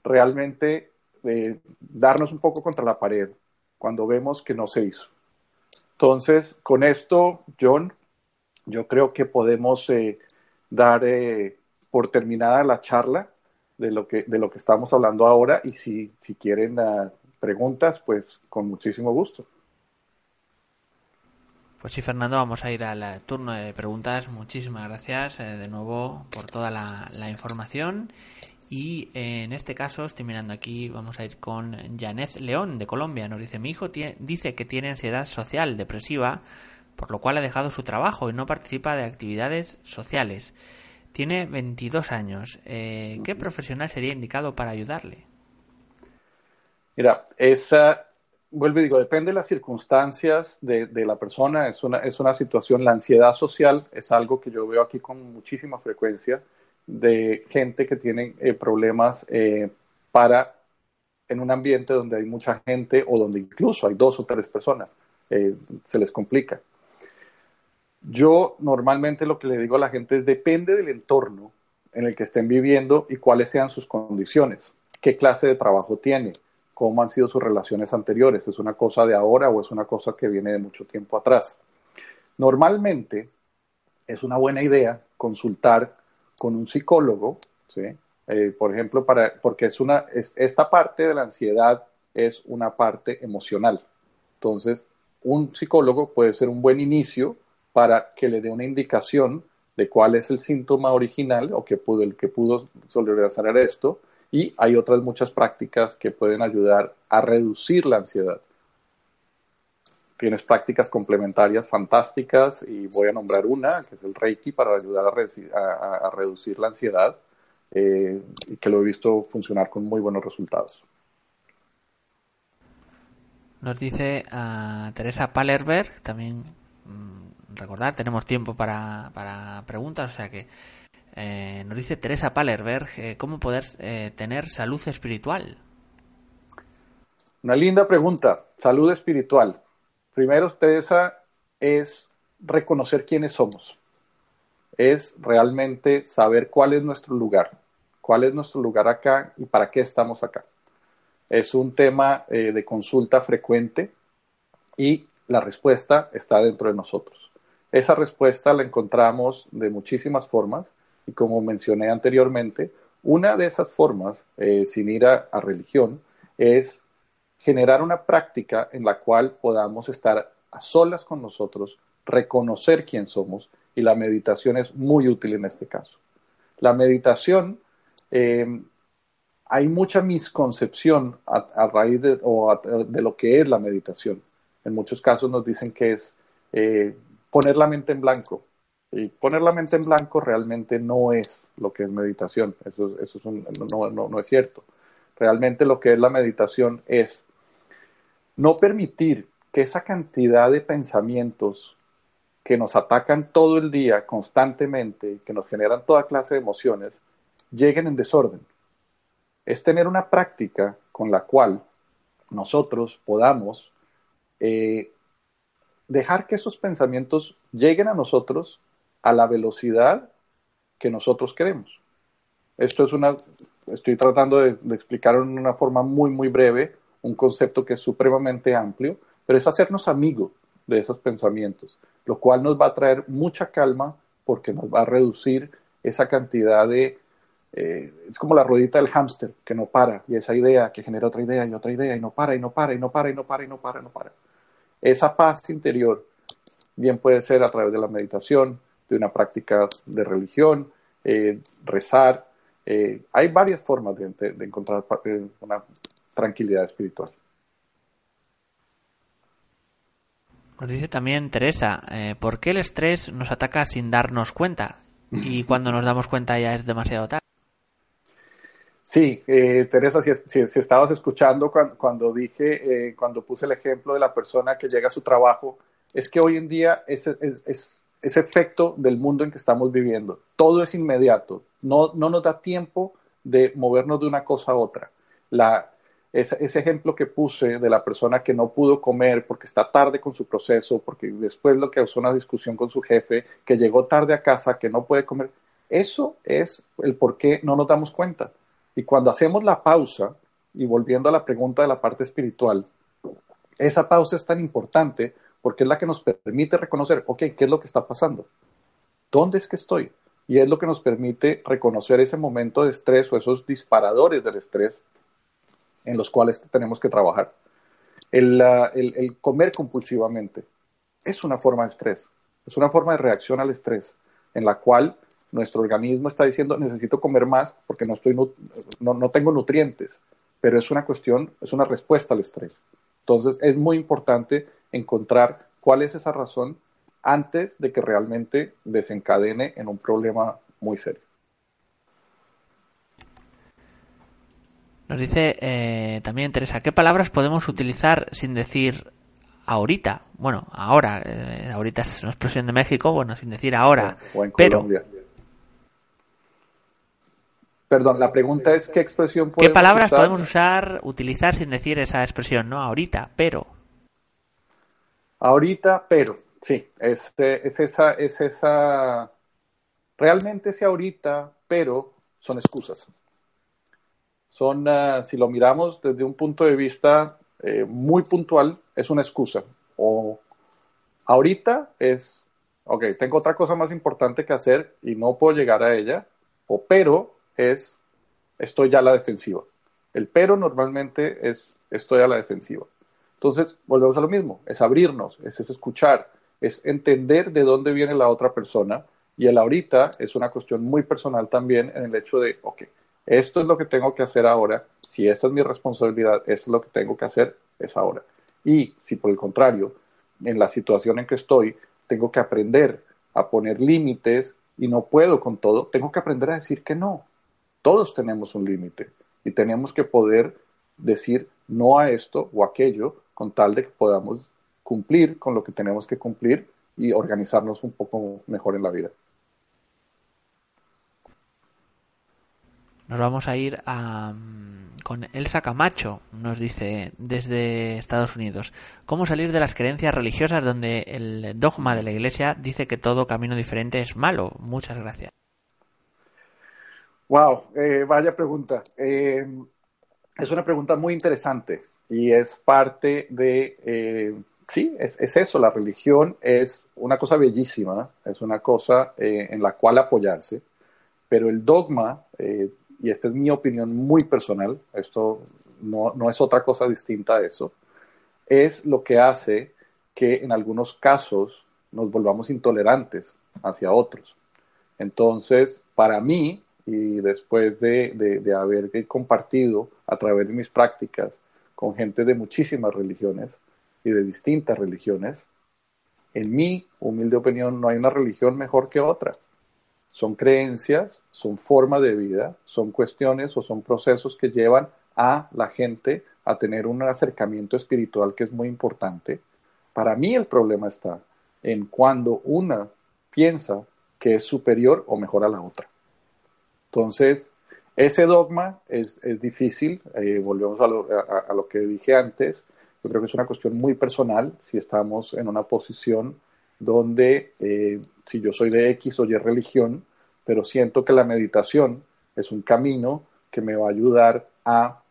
realmente eh, darnos un poco contra la pared cuando vemos que no se hizo. Entonces, con esto, John, yo creo que podemos eh, dar eh, por terminada la charla de lo que, de lo que estamos hablando ahora y si, si quieren uh, preguntas, pues con muchísimo gusto. Pues sí, Fernando, vamos a ir al turno de preguntas. Muchísimas gracias eh, de nuevo por toda la, información. Y en este caso, estoy mirando aquí, vamos a ir con Janet León de Colombia. Nos dice, mi hijo dice que tiene ansiedad social depresiva, por lo cual ha dejado su trabajo y no participa de actividades sociales. Tiene 22 años. Eh, ¿Qué profesional sería indicado para ayudarle? Mira, esa, vuelvo y digo, depende de las circunstancias de, la persona. Es una, es una situación, la ansiedad social es algo que yo veo aquí con muchísima frecuencia de gente que tiene eh, problemas eh, para en un ambiente donde hay mucha gente o donde incluso hay dos o tres personas, eh, se les complica. Yo normalmente lo que le digo a la gente es depende del entorno en el que estén viviendo y cuáles sean sus condiciones, qué clase de trabajo tiene, cómo han sido sus relaciones anteriores, es una cosa de ahora o es una cosa que viene de mucho tiempo atrás. Normalmente es una buena idea consultar con un psicólogo, ¿sí? Eh, por ejemplo, para, porque es una, es, esta parte de la ansiedad es una parte emocional. Entonces, un psicólogo puede ser un buen inicio para que le dé una indicación de cuál es el síntoma original o que pudo, el que pudo sobrellevar esto. Y hay otras muchas prácticas que pueden ayudar a reducir la ansiedad tienes prácticas complementarias fantásticas y voy a nombrar una, que es el Reiki, para ayudar a, reducir la ansiedad eh, y que lo he visto funcionar con muy buenos resultados. Nos dice a Teresa Palerberg, también mm, recordar, tenemos tiempo para, preguntas, o sea que eh, nos dice Teresa Palerberg, eh, ¿cómo poder tener salud espiritual? Una linda pregunta, salud espiritual. Primero, Teresa, es reconocer quiénes somos. Es realmente saber cuál es nuestro lugar, cuál es nuestro lugar acá y para qué estamos acá. Es un tema eh, de consulta frecuente y la respuesta está dentro de nosotros. Esa respuesta la encontramos de muchísimas formas y como mencioné anteriormente, una de esas formas, eh, sin ir a religión, es generar una práctica en la cual podamos estar a solas con nosotros, reconocer quién somos y la meditación es muy útil en este caso. La meditación, eh, hay mucha misconcepción a, raíz de, de, lo que es la meditación. En muchos casos nos dicen que es eh, poner la mente en blanco. Y poner la mente en blanco realmente no es lo que es meditación. Eso, eso es no, no, no es cierto. Realmente lo que es la meditación es no permitir que esa cantidad de pensamientos que nos atacan todo el día constantemente, que nos generan toda clase de emociones, lleguen en desorden. Es tener una práctica con la cual nosotros podamos eh, dejar que esos pensamientos lleguen a nosotros a la velocidad que nosotros queremos. Esto es una, estoy tratando de, de explicar en una forma muy, muy breve un concepto que es supremamente amplio, pero es hacernos amigos de esos pensamientos, lo cual nos va a traer mucha calma porque nos va a reducir esa cantidad de... Eh, es como la ruedita del hámster que no para y esa idea que genera otra idea y otra idea y no para y no para y no para y no para y no para y no para. Esa paz interior bien puede ser a través de la meditación, de una práctica de religión, eh, rezar. Eh, hay varias formas de, de encontrar una tranquilidad espiritual. Nos dice también Teresa, eh, ¿por qué el estrés nos ataca sin darnos cuenta? Y [laughs] cuando nos damos cuenta ya es demasiado tarde. Sí, eh, Teresa, si, si, estabas escuchando cuando, cuando dije, eh, cuando puse el ejemplo de la persona que llega a su trabajo, es que hoy en día es, es, es, ese efecto del mundo en que estamos viviendo. Todo es inmediato, no, no nos da tiempo de movernos de una cosa a otra. La, ese, ejemplo que puse de la persona que no pudo comer porque está tarde con su proceso, porque después lo que causó una discusión con su jefe, que llegó tarde a casa, que no puede comer, eso es el por qué no nos damos cuenta. Y cuando hacemos la pausa, y volviendo a la pregunta de la parte espiritual, esa pausa es tan importante porque es la que nos permite reconocer, ok, ¿qué es lo que está pasando? ¿Dónde es que estoy? Y es lo que nos permite reconocer ese momento de estrés o esos disparadores del estrés en los cuales tenemos que trabajar. El, el, comer compulsivamente es una forma de estrés, es una forma de reacción al estrés, en la cual nuestro organismo está diciendo necesito comer más porque no, estoy, no, no tengo nutrientes, pero es una cuestión, es una respuesta al estrés. Entonces es muy importante encontrar cuál es esa razón antes de que realmente desencadene en un problema muy serio. Nos dice eh, también Teresa, ¿qué palabras podemos utilizar sin decir ahorita? Bueno, ahora, eh, ahorita es una expresión de México, bueno, sin decir ahora, pero... Perdón, la pregunta es qué expresión podemos ¿Qué palabras podemos usar, utilizar sin decir esa expresión? No, ahorita, pero. Ahorita, pero, sí, es, es esa, es esa, realmente ese ahorita, pero son excusas son, ah, si lo miramos desde un punto de vista eh, muy puntual, es una excusa. O ahorita es, ok, tengo otra cosa más importante que hacer y no puedo llegar a ella. O pero es, estoy ya a la defensiva. El pero normalmente es, estoy a la defensiva. Entonces, volvemos a lo mismo, es abrirnos, es, es escuchar, es entender de dónde viene la otra persona. Y el ahorita es una cuestión muy personal también en el hecho de, ok, esto es lo que tengo que hacer ahora, si esta es mi responsabilidad, esto es lo que tengo que hacer, es ahora. Y si por el contrario, en la situación en que estoy, tengo que aprender a poner límites y no puedo con todo, tengo que aprender a decir que no. Todos tenemos un límite y tenemos que poder decir no a esto o aquello con tal de que podamos cumplir con lo que tenemos que cumplir y organizarnos un poco mejor en la vida. Nos vamos a ir a, mm, con Elsa Camacho, nos dice desde Estados Unidos. ¿Cómo salir de las creencias religiosas donde el dogma de la Iglesia dice que todo camino diferente es malo? Muchas gracias. Wow, eh, vaya pregunta. Eh, es una pregunta muy interesante y es parte de, eh, sí, es, es, eso, la religión es una cosa bellísima, es una cosa en la cual apoyarse, pero el dogma y esta es mi opinión muy personal, esto no, no, es otra cosa distinta a eso, es lo que hace que en algunos casos nos volvamos intolerantes hacia otros. Entonces, para mí, y después de, de, haber compartido a través de mis prácticas con gente de muchísimas religiones y de distintas religiones, en mi humilde opinión no hay una religión mejor que otra son creencias, son forma de vida, son cuestiones o son procesos que llevan a la gente a tener un acercamiento espiritual que es muy importante. Para mí el problema está en cuando una piensa que es superior o mejor a la otra. Entonces, ese dogma es, difícil, eh, volvemos a lo, a lo, que dije antes, yo creo que es una cuestión muy personal si estamos en una posición donde eh, si yo soy de X o Y religión, pero siento que la meditación es un camino que me va a ayudar a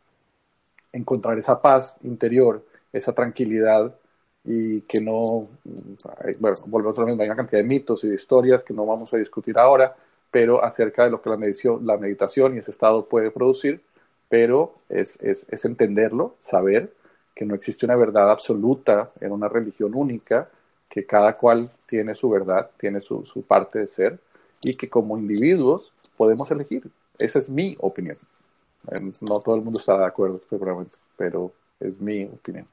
encontrar esa paz interior, esa tranquilidad y que no, bueno, volvemos a lo mismo, hay una cantidad de mitos y de historias que no vamos a discutir ahora, pero acerca de lo que la meditación, la meditación y ese estado puede producir, pero es, es, es entenderlo, saber que no existe una verdad absoluta en una religión única, que cada cual tiene su verdad, tiene su, su parte de ser, y que como individuos podemos elegir. Esa es mi opinión. No todo el mundo está de acuerdo, seguramente, pero es mi opinión.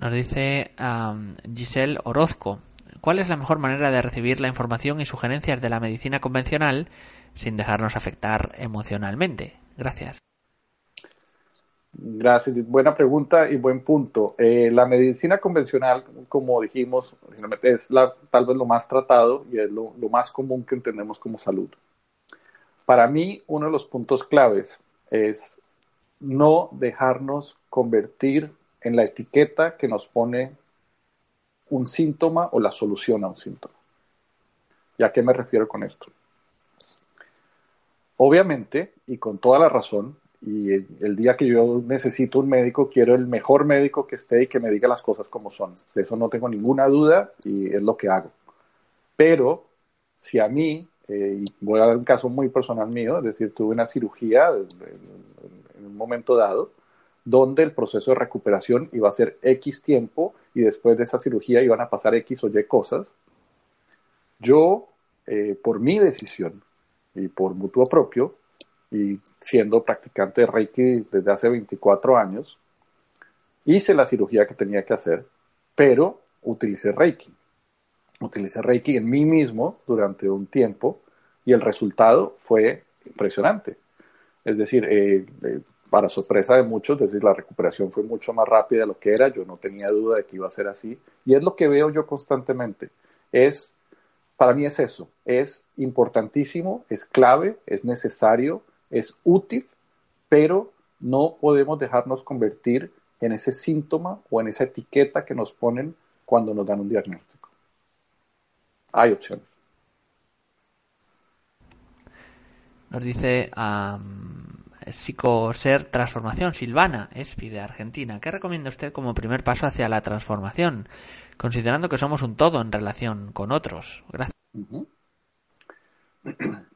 Nos dice Giselle Orozco, ¿cuál es la mejor manera de recibir la información y sugerencias de la medicina convencional sin dejarnos afectar emocionalmente? Gracias. Gracias, buena pregunta y buen punto. Eh, la medicina convencional, como dijimos, es tal vez lo más tratado y es lo, lo más común que entendemos como salud. Para mí, uno de los puntos claves es no dejarnos convertir en la etiqueta que nos pone un síntoma o la solución a un síntoma. ¿Y a qué me refiero con esto? Obviamente, y con toda la razón, y el, día que yo necesito un médico, quiero el mejor médico que esté y que me diga las cosas como son. De eso no tengo ninguna duda y es lo que hago. Pero si a mí, eh, y voy a dar un caso muy personal mío, es decir, tuve una cirugía en un momento dado, donde el proceso de recuperación iba a ser X tiempo y después de esa cirugía iban a pasar X o Y cosas. Yo, eh, por mi decisión y por mutuo propio, y siendo practicante de Reiki desde hace 24 años, hice la cirugía que tenía que hacer, pero utilicé Reiki. Utilicé Reiki en mí mismo durante un tiempo y el resultado fue impresionante. Es decir, eh, eh, para sorpresa de muchos, es decir, la recuperación fue mucho más rápida de lo que era, yo no tenía duda de que iba a ser así, y es lo que veo yo constantemente, es, para mí es eso, es importantísimo, es clave, es necesario, es útil, pero no podemos dejarnos convertir en ese síntoma o en esa etiqueta que nos ponen cuando nos dan un diagnóstico. Hay opciones. Nos dice Psicoser Transformación, Silvana Espi de Argentina. ¿Qué recomienda usted como primer paso hacia la transformación, considerando que somos un todo en relación con otros? Gracias. [clears throat]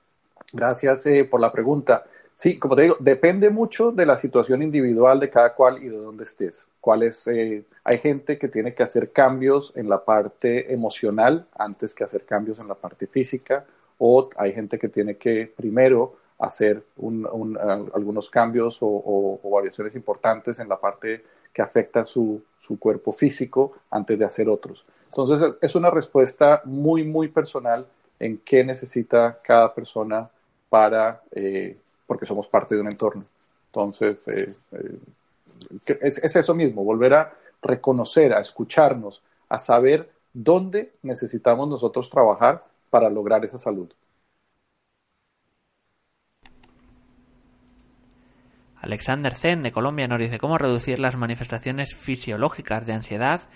Gracias eh, por la pregunta. Sí, como te digo, depende mucho de la situación individual de cada cual y de dónde estés. ¿Cuáles, eh, hay gente que tiene que hacer cambios en la parte emocional antes que hacer cambios en la parte física, o hay gente que tiene que primero hacer algunos cambios o, variaciones importantes en la parte que afecta su, su, cuerpo físico antes de hacer otros. Entonces es una respuesta muy, muy personal en qué necesita cada persona para, eh, porque somos parte de un entorno. Entonces eh, eh, es, es eso mismo, volver a reconocer, a escucharnos, a saber dónde necesitamos nosotros trabajar para lograr esa salud. Alexander Zen de Colombia nos dice cómo reducir las manifestaciones fisiológicas de ansiedad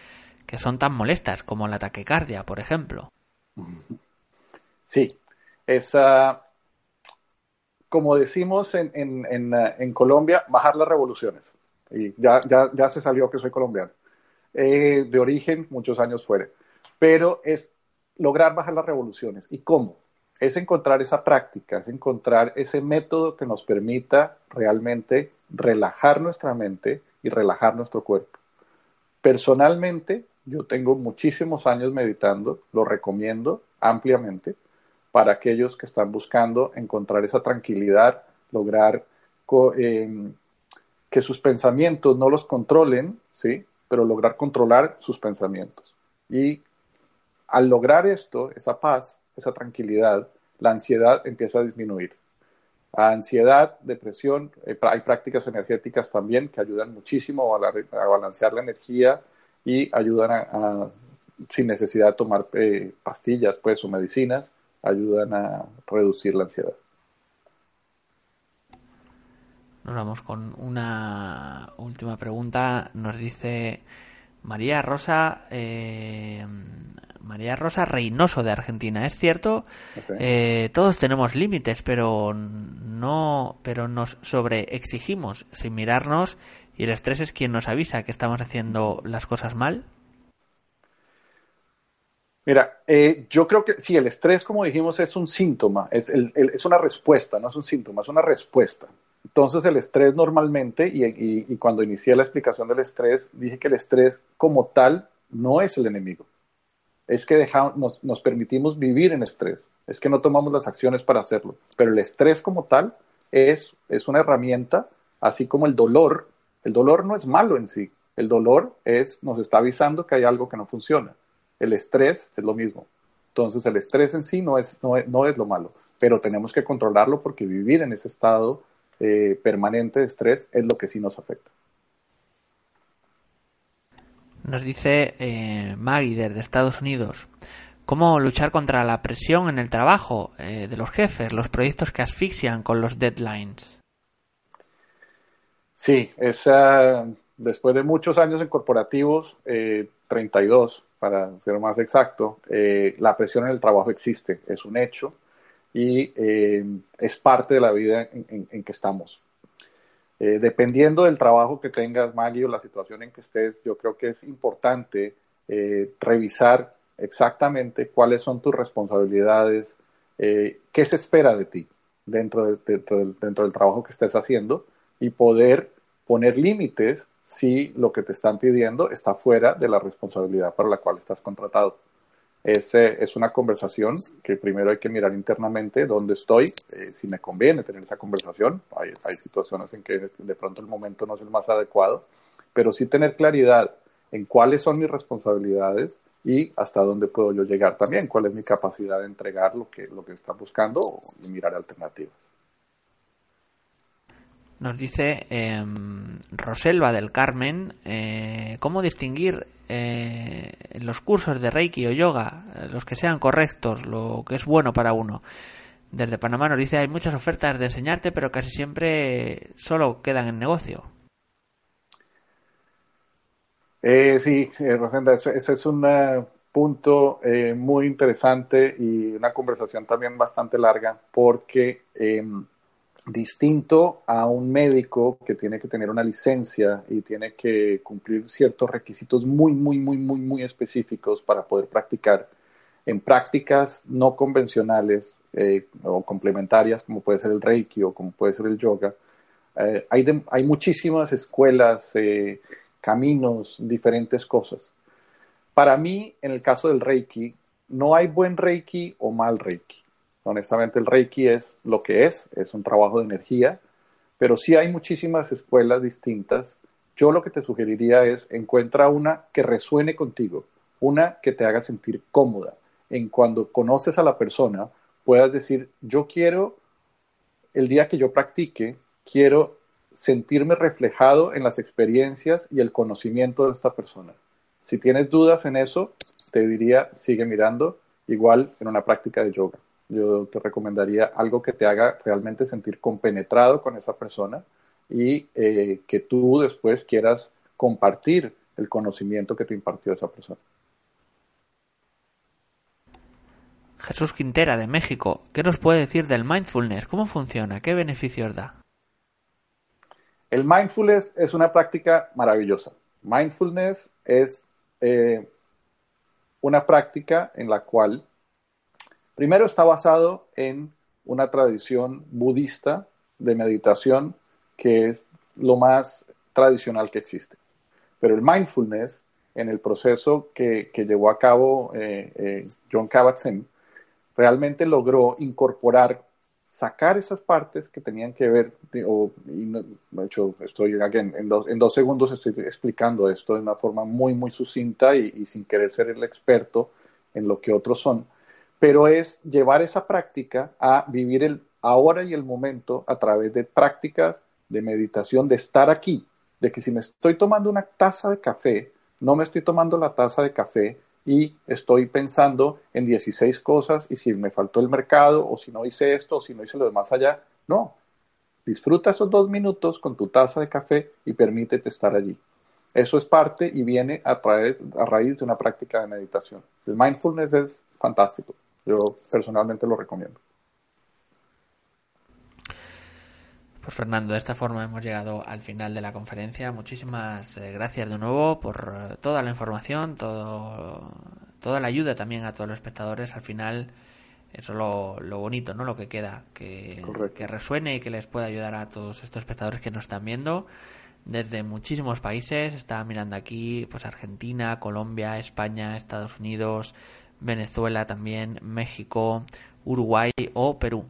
que son tan molestas como la taquicardia, por ejemplo. Sí, esa, como decimos en, en, en, Colombia, bajar las revoluciones. Y ya, ya, ya se salió que soy colombiano. Eh, de origen, muchos años fuera. Pero es lograr bajar las revoluciones. ¿Y cómo? Es encontrar esa práctica, es encontrar ese método que nos permita realmente relajar nuestra mente y relajar nuestro cuerpo. Personalmente, yo tengo muchísimos años meditando, lo recomiendo ampliamente para aquellos que están buscando encontrar esa tranquilidad, lograr em, que sus pensamientos no los controlen, ¿sí? Pero lograr controlar sus pensamientos. Y al lograr esto, esa paz, esa tranquilidad, la ansiedad empieza a disminuir. ansiedad, depresión, eh, hay prácticas energéticas también que ayudan muchísimo a, balancear la energía y ayudan a, sin necesidad de tomar eh, pastillas pues, o medicinas, ayudan a reducir la ansiedad. Nos vamos con una última pregunta. Nos dice María Rosa eh, María Rosa Reynoso de Argentina. Es cierto, eh, todos tenemos límites, pero no, pero nos sobreexigimos sin mirarnos y el estrés es quien nos avisa que estamos haciendo las cosas mal. Mira, eh, yo creo que sí, el estrés, como dijimos, es un síntoma, es, es, una respuesta, no es un síntoma, es una respuesta. Entonces, el estrés normalmente, y, cuando inicié la explicación del estrés, dije que el estrés como tal no es el enemigo. Es que dejamos, nos, permitimos vivir en estrés, es que no tomamos las acciones para hacerlo. Pero el estrés como tal es, es una herramienta, así como el dolor. El dolor no es malo en sí, el dolor es, nos está avisando que hay algo que no funciona. El estrés es lo mismo. Entonces el estrés en sí no es, no es, lo malo, pero tenemos que controlarlo porque vivir en ese estado eh, permanente de estrés es lo que sí nos afecta. Nos dice eh, Maggie de Estados Unidos, ¿cómo luchar contra la presión en el trabajo eh, de los jefes, los proyectos que asfixian con los deadlines? Sí, esa, después de muchos años en corporativos, 32, para ser más exacto, eh, la presión en el trabajo existe, es un hecho y eh, es parte de la vida en, que estamos. Eh, dependiendo del trabajo que tengas, Maggie, o la situación en que estés, yo creo que es importante revisar exactamente cuáles son tus responsabilidades, qué se espera de ti dentro, dentro del trabajo que estés haciendo y poder poner límites si lo que te están pidiendo está fuera de la responsabilidad para la cual estás contratado. Es, es una conversación que primero hay que mirar internamente dónde estoy, eh, si me conviene tener esa conversación. Hay, hay situaciones en que de pronto el momento no es el más adecuado, pero sí tener claridad en cuáles son mis responsabilidades y hasta dónde puedo yo llegar también, cuál es mi capacidad de entregar lo que, lo que están buscando y mirar alternativas. Nos dice eh, Roselva del Carmen, eh, ¿cómo distinguir eh, los cursos de Reiki o yoga, eh, los que sean correctos, lo que es bueno para uno? Desde Panamá nos dice, hay muchas ofertas de enseñarte, pero casi siempre solo quedan en negocio. sí, Rosenda, ese, ese, es un punto muy interesante y una conversación también bastante larga, porque em, distinto a un médico que tiene que tener una licencia y tiene que cumplir ciertos requisitos muy, muy, muy, muy, muy específicos para poder practicar en prácticas no convencionales eh, o complementarias, como puede ser el Reiki o como puede ser el yoga. Eh, hay, hay, muchísimas escuelas, eh, caminos, diferentes cosas. Para mí, en el caso del Reiki, no hay buen Reiki o mal Reiki Honestamente, el Reiki es lo que es, es un trabajo de energía, pero sí hay muchísimas escuelas distintas. Yo lo que te sugeriría es encuentra una que resuene contigo, una que te haga sentir cómoda. En cuando conoces a la persona, puedas decir, yo quiero, el día que yo practique, quiero sentirme reflejado en las experiencias y el conocimiento de esta persona. Si tienes dudas en eso, te diría, sigue mirando, igual en una práctica de yoga yo te recomendaría algo que te haga realmente sentir compenetrado con esa persona y eh, que tú después quieras compartir el conocimiento que te impartió esa persona. Jesús Quintera de México, ¿qué nos puede decir del mindfulness? ¿Cómo funciona? ¿Qué beneficios da? El mindfulness es una práctica maravillosa. Mindfulness es eh, una práctica en la cual Primero está basado en una tradición budista de meditación que es lo más tradicional que existe. Pero el mindfulness, en el proceso que, llevó a cabo eh, eh, John Kabat-Zinn, realmente logró incorporar, sacar esas partes que tenían que ver, de hecho, estoy en, dos, segundos estoy explicando esto de una forma muy, muy sucinta y sin querer ser el experto en lo que otros son pero es llevar esa práctica a vivir el ahora y el momento a través de prácticas de meditación, de estar aquí, de que si me estoy tomando una taza de café, no me estoy tomando la taza de café y estoy pensando en 16 cosas y si me faltó el mercado o si no hice esto o si no hice lo demás allá. No, disfruta esos dos minutos con tu taza de café y permítete estar allí. Eso es parte y viene a, a raíz de una práctica de meditación. El mindfulness es fantástico. Yo personalmente lo recomiendo. Pues Fernando, de esta forma hemos llegado al final de la conferencia. Muchísimas eh, gracias de nuevo por eh, toda la información, todo, toda la ayuda también a todos los espectadores. Al final, eso es lo, bonito, ¿no? Lo que queda, que, que resuene y que les pueda ayudar a todos estos espectadores que nos están viendo desde muchísimos países. Estaba mirando aquí, pues Argentina, Colombia, España, Estados Unidos, Venezuela también, México, Uruguay o Perú.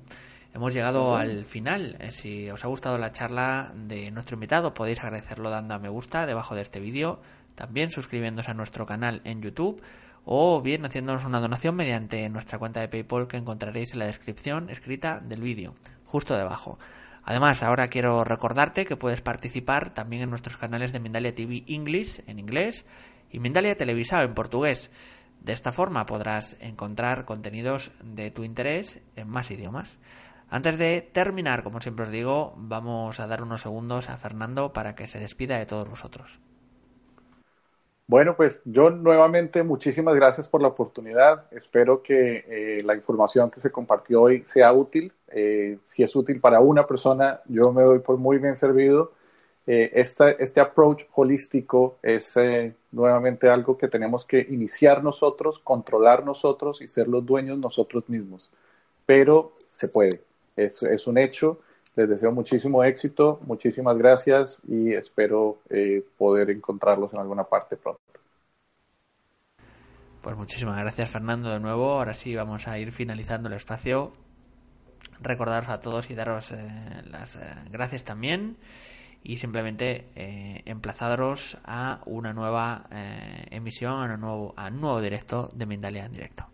Hemos llegado al final. Eh, si os ha gustado la charla de nuestro invitado, podéis agradecerlo dando a me gusta debajo de este vídeo, también suscribiéndose a nuestro canal en YouTube o bien haciéndonos una donación mediante nuestra cuenta de PayPal que encontraréis en la descripción escrita del vídeo, justo debajo. Además, ahora quiero recordarte que puedes participar también en nuestros canales de Mindalia TV English en inglés y Mindalia Televisado en portugués. De esta forma podrás encontrar contenidos de tu interés en más idiomas. Antes de terminar, como siempre os digo, vamos a dar unos segundos a Fernando para que se despida de todos vosotros. Bueno, pues yo nuevamente muchísimas gracias por la oportunidad. Espero que eh, la información que se compartió hoy sea útil. Eh, si es útil para una persona, yo me doy por muy bien servido. Eh, este approach holístico es nuevamente algo que tenemos que iniciar nosotros, controlar nosotros y ser los dueños nosotros mismos. Pero se puede, es, es un hecho. Les deseo muchísimo éxito, muchísimas gracias y espero eh, poder encontrarlos en alguna parte pronto. Pues muchísimas gracias Fernando de nuevo. Ahora sí vamos a ir finalizando el espacio. Recordaros a todos y daros eh, las eh, gracias también y simplemente eh, emplazaros a una nueva emisión, a un, nuevo, a un nuevo directo de Mindalia en directo.